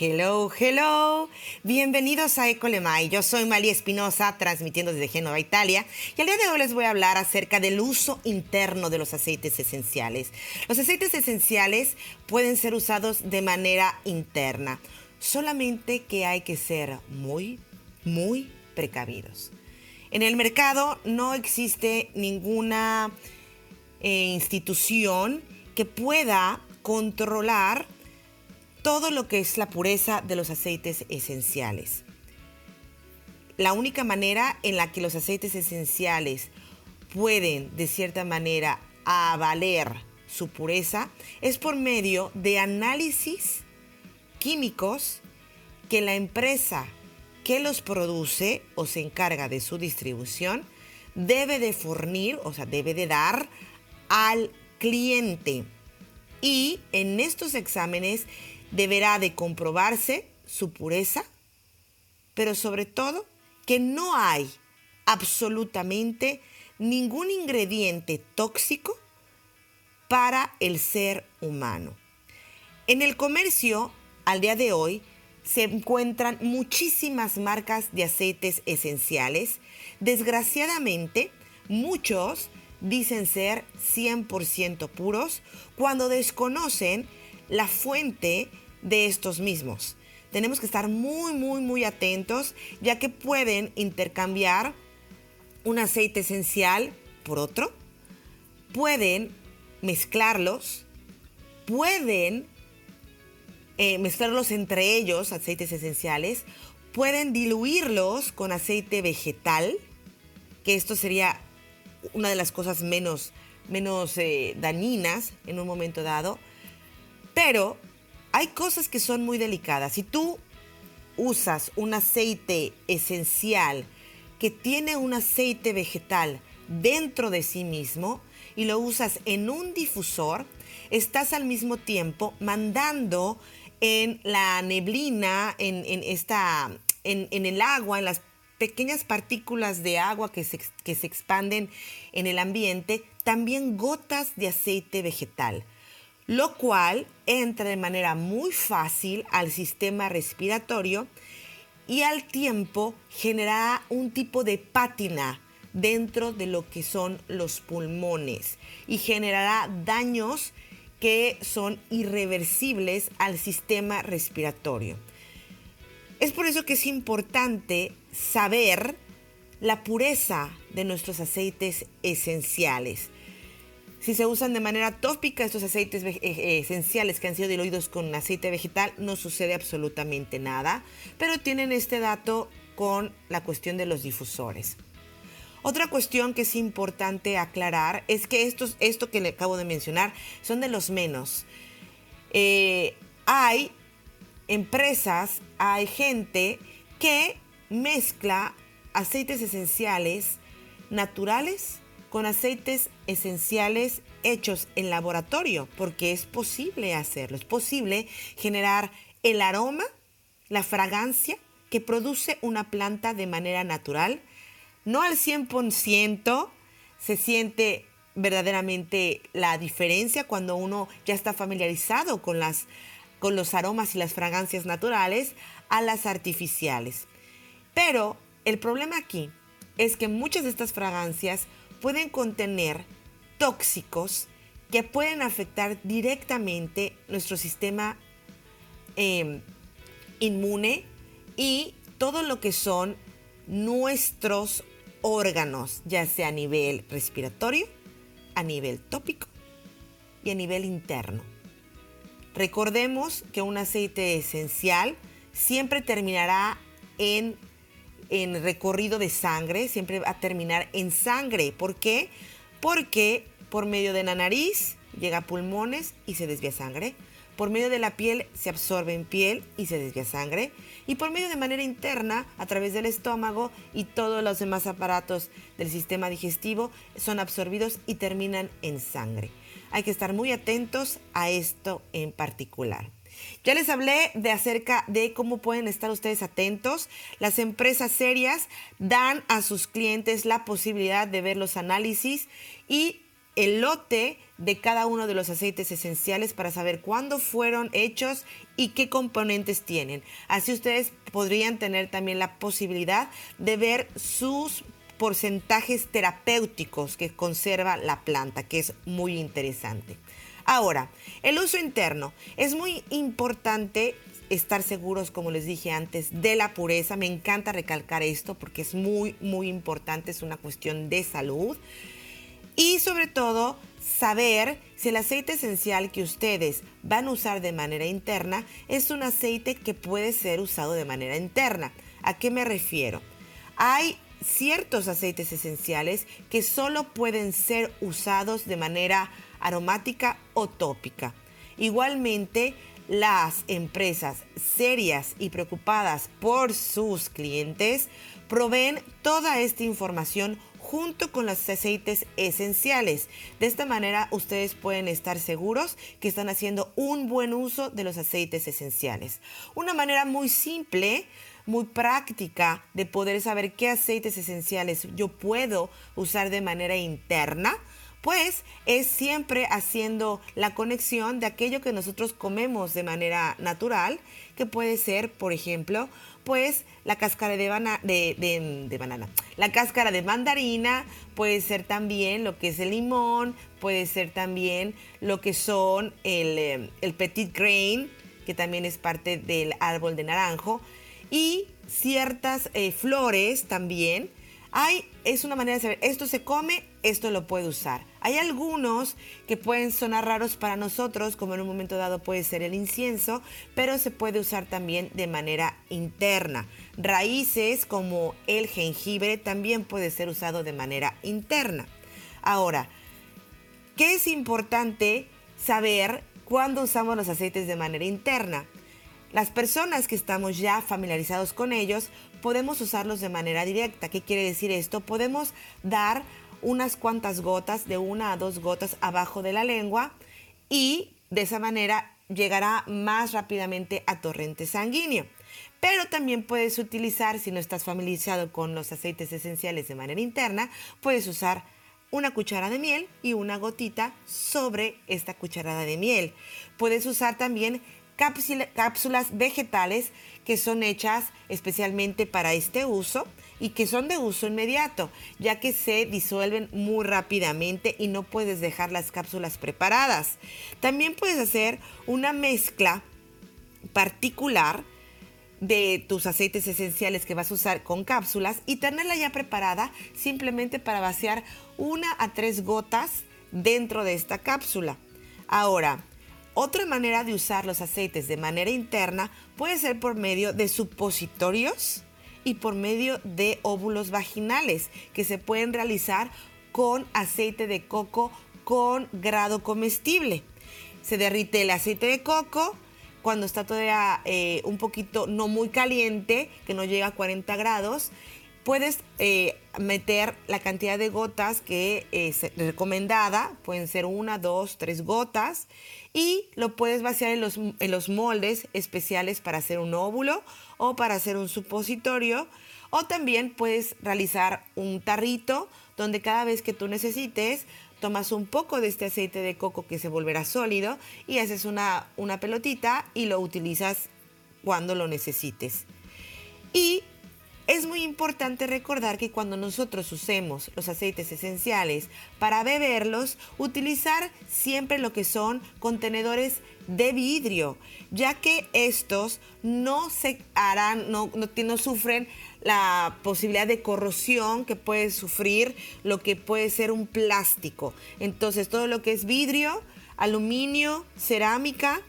Hello, hello. Bienvenidos a Ecolemai. Yo soy María Espinosa, transmitiendo desde Génova, Italia. Y al día de hoy les voy a hablar acerca del uso interno de los aceites esenciales. Los aceites esenciales pueden ser usados de manera interna, solamente que hay que ser muy, muy precavidos. En el mercado no existe ninguna eh, institución que pueda controlar todo lo que es la pureza de los aceites esenciales. La única manera en la que los aceites esenciales pueden, de cierta manera, avaler su pureza es por medio de análisis químicos que la empresa que los produce o se encarga de su distribución debe de fornir, o sea, debe de dar al cliente. Y en estos exámenes deberá de comprobarse su pureza, pero sobre todo que no hay absolutamente ningún ingrediente tóxico para el ser humano. En el comercio, al día de hoy, se encuentran muchísimas marcas de aceites esenciales. Desgraciadamente, muchos dicen ser 100% puros cuando desconocen la fuente de estos mismos. Tenemos que estar muy, muy, muy atentos ya que pueden intercambiar un aceite esencial por otro, pueden mezclarlos, pueden eh, mezclarlos entre ellos, aceites esenciales, pueden diluirlos con aceite vegetal, que esto sería una de las cosas menos, menos eh, dañinas en un momento dado, pero hay cosas que son muy delicadas. Si tú usas un aceite esencial que tiene un aceite vegetal dentro de sí mismo y lo usas en un difusor, estás al mismo tiempo mandando en la neblina, en, esta, en, el agua, en las pequeñas partículas de agua que se, que se expanden en el ambiente, también gotas de aceite vegetal lo cual entra de manera muy fácil al sistema respiratorio y al tiempo generará un tipo de pátina dentro de lo que son los pulmones y generará daños que son irreversibles al sistema respiratorio. Es por eso que es importante saber la pureza de nuestros aceites esenciales. Si se usan de manera tópica estos aceites eh, eh, esenciales que han sido diluidos con aceite vegetal, no sucede absolutamente nada, pero tienen este dato con la cuestión de los difusores. Otra cuestión que es importante aclarar es que estos, esto que le acabo de mencionar son de los menos. Eh, hay empresas, hay gente que mezcla aceites esenciales naturales con aceites esenciales hechos en laboratorio, porque es posible hacerlo, es posible generar el aroma, la fragancia que produce una planta de manera natural. No al 100% se siente verdaderamente la diferencia cuando uno ya está familiarizado con, las, con los aromas y las fragancias naturales a las artificiales. Pero el problema aquí es que muchas de estas fragancias pueden contener tóxicos que pueden afectar directamente nuestro sistema em, inmune y todo lo que son nuestros órganos, ya sea a nivel respiratorio, a nivel tópico y a nivel interno. Recordemos que un aceite esencial siempre terminará en en recorrido de sangre, siempre va a terminar en sangre. ¿Por qué? Porque por medio de la nariz llega a pulmones y se desvía sangre. Por medio de la piel se absorbe en piel y se desvía sangre. Y por medio de manera interna, a través del estómago y todos los demás aparatos del sistema digestivo, son absorbidos y terminan en sangre. Hay que estar muy atentos a esto en particular. Ya les hablé de acerca de cómo pueden estar ustedes atentos. Las empresas serias dan a sus clientes la posibilidad de ver los análisis y el lote de cada uno de los aceites esenciales para saber cuándo fueron hechos y qué componentes tienen. Así ustedes podrían tener también la posibilidad de ver sus porcentajes terapéuticos que conserva la planta, que es muy interesante. Ahora, el uso interno. Es muy importante estar seguros, como les dije antes, de la pureza. Me encanta recalcar esto porque es muy, muy importante, es una cuestión de salud. Y sobre todo, saber si el aceite esencial que ustedes van a usar de manera interna es un aceite que puede ser usado de manera interna. ¿A qué me refiero? Hay ciertos aceites esenciales que solo pueden ser usados de manera aromática o tópica. Igualmente, las empresas serias y preocupadas por sus clientes proveen toda esta información junto con los aceites esenciales. De esta manera ustedes pueden estar seguros que están haciendo un buen uso de los aceites esenciales. Una manera muy simple, muy práctica de poder saber qué aceites esenciales yo puedo usar de manera interna pues es siempre haciendo la conexión de aquello que nosotros comemos de manera natural, que puede ser, por ejemplo, pues la cáscara de, banana, la cáscara de mandarina, puede ser también lo que es el limón, puede ser también lo que son el, eh, petit grain, que también es parte del árbol de naranjo, y ciertas eh, flores también. Hay, es una manera de saber, esto se come, esto lo puede usar. Hay algunos que pueden sonar raros para nosotros, como en un momento dado puede ser el incienso, pero se puede usar también de manera interna. Raíces como el jengibre también puede ser usado de manera interna. Ahora, ¿qué es importante saber cuando usamos los aceites de manera interna? Las personas que estamos ya familiarizados con ellos podemos usarlos de manera directa. ¿Qué quiere decir esto? Podemos dar unas cuantas gotas, de una a dos gotas abajo de la lengua y de esa manera llegará más rápidamente a torrente sanguíneo. Pero también puedes utilizar, si no estás familiarizado con los aceites esenciales de manera interna, puedes usar una cuchara de miel y una gotita sobre esta cucharada de miel. Puedes usar también cápsulas vegetales que son hechas especialmente para este uso y que son de uso inmediato, ya que se disuelven muy rápidamente y no puedes dejar las cápsulas preparadas. También puedes hacer una mezcla particular de tus aceites esenciales que vas a usar con cápsulas y tenerla ya preparada simplemente para vaciar una a tres gotas dentro de esta cápsula. Ahora, otra manera de usar los aceites de manera interna puede ser por medio de supositorios y por medio de óvulos vaginales que se pueden realizar con aceite de coco con grado comestible. Se derrite el aceite de coco cuando está todavía eh, un poquito no muy caliente, que no llega a 40 grados, puedes eh, meter la cantidad de gotas que es recomendada, pueden ser una, dos, tres gotas, y lo puedes vaciar en los, en los moldes especiales para hacer un óvulo o para hacer un supositorio, o también puedes realizar un tarrito donde cada vez que tú necesites, tomas un poco de este aceite de coco que se volverá sólido y haces una, una pelotita y lo utilizas cuando lo necesites. Y es muy importante recordar que cuando nosotros usemos los aceites esenciales para beberlos, utilizar siempre lo que son contenedores de vidrio, ya que estos no se harán, no, sufren la posibilidad de corrosión que puede sufrir lo que puede ser un plástico. Entonces, todo lo que es vidrio, aluminio, cerámica,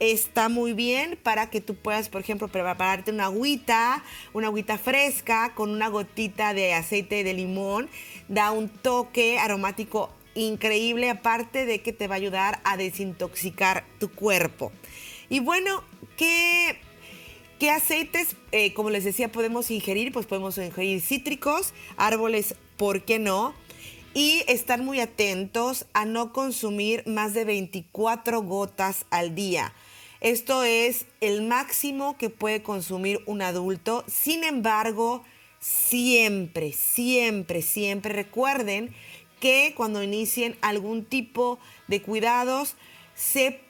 está muy bien para que tú puedas, por ejemplo, prepararte una agüita, una agüita fresca con una gotita de aceite de limón. Da un toque aromático increíble, aparte de que te va a ayudar a desintoxicar tu cuerpo. Y bueno, ¿qué, qué aceites, eh, como les decía, podemos ingerir? Pues podemos ingerir cítricos, árboles, ¿por qué no? y estar muy atentos a no consumir más de 24 gotas al día. Esto es el máximo que puede consumir un adulto. Sin embargo, siempre, siempre, siempre recuerden que cuando inicien algún tipo de cuidados se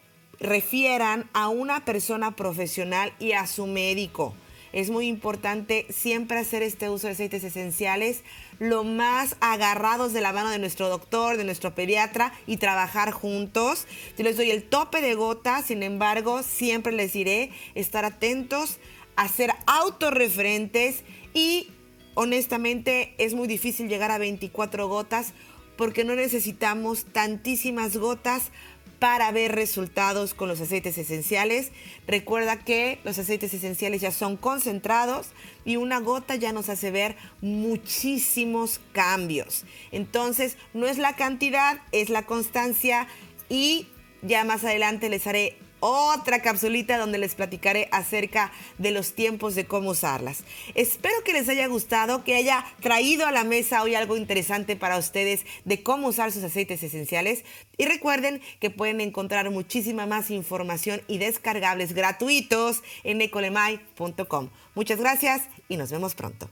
refieran a una persona profesional y a su médico. Es muy importante siempre hacer este uso de aceites esenciales lo más agarrados de la mano de nuestro doctor, de nuestro pediatra y trabajar juntos. Yo les doy el tope de gota, sin embargo, siempre les diré estar atentos, a ser autorreferentes y honestamente es muy difícil llegar a 24 gotas porque no necesitamos tantísimas gotas para ver resultados con los aceites esenciales. Recuerda que los aceites esenciales ya son concentrados y una gota ya nos hace ver muchísimos cambios. Entonces, no es la cantidad, es la constancia y ya más adelante les haré otra capsulita donde les platicaré acerca de los tiempos de cómo usarlas. Espero que les haya gustado, que haya traído a la mesa hoy algo interesante para ustedes de cómo usar sus aceites esenciales. Y recuerden que pueden encontrar muchísima más información y descargables gratuitos en ecolemai.com. Muchas gracias y nos vemos pronto.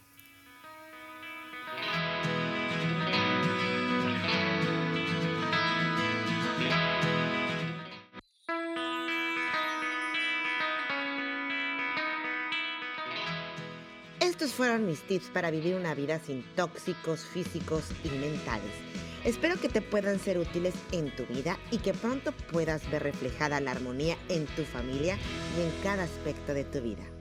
Estos fueron mis tips para vivir una vida sin tóxicos físicos y mentales. Espero que te puedan ser útiles en tu vida y que pronto puedas ver reflejada la armonía en tu familia y en cada aspecto de tu vida.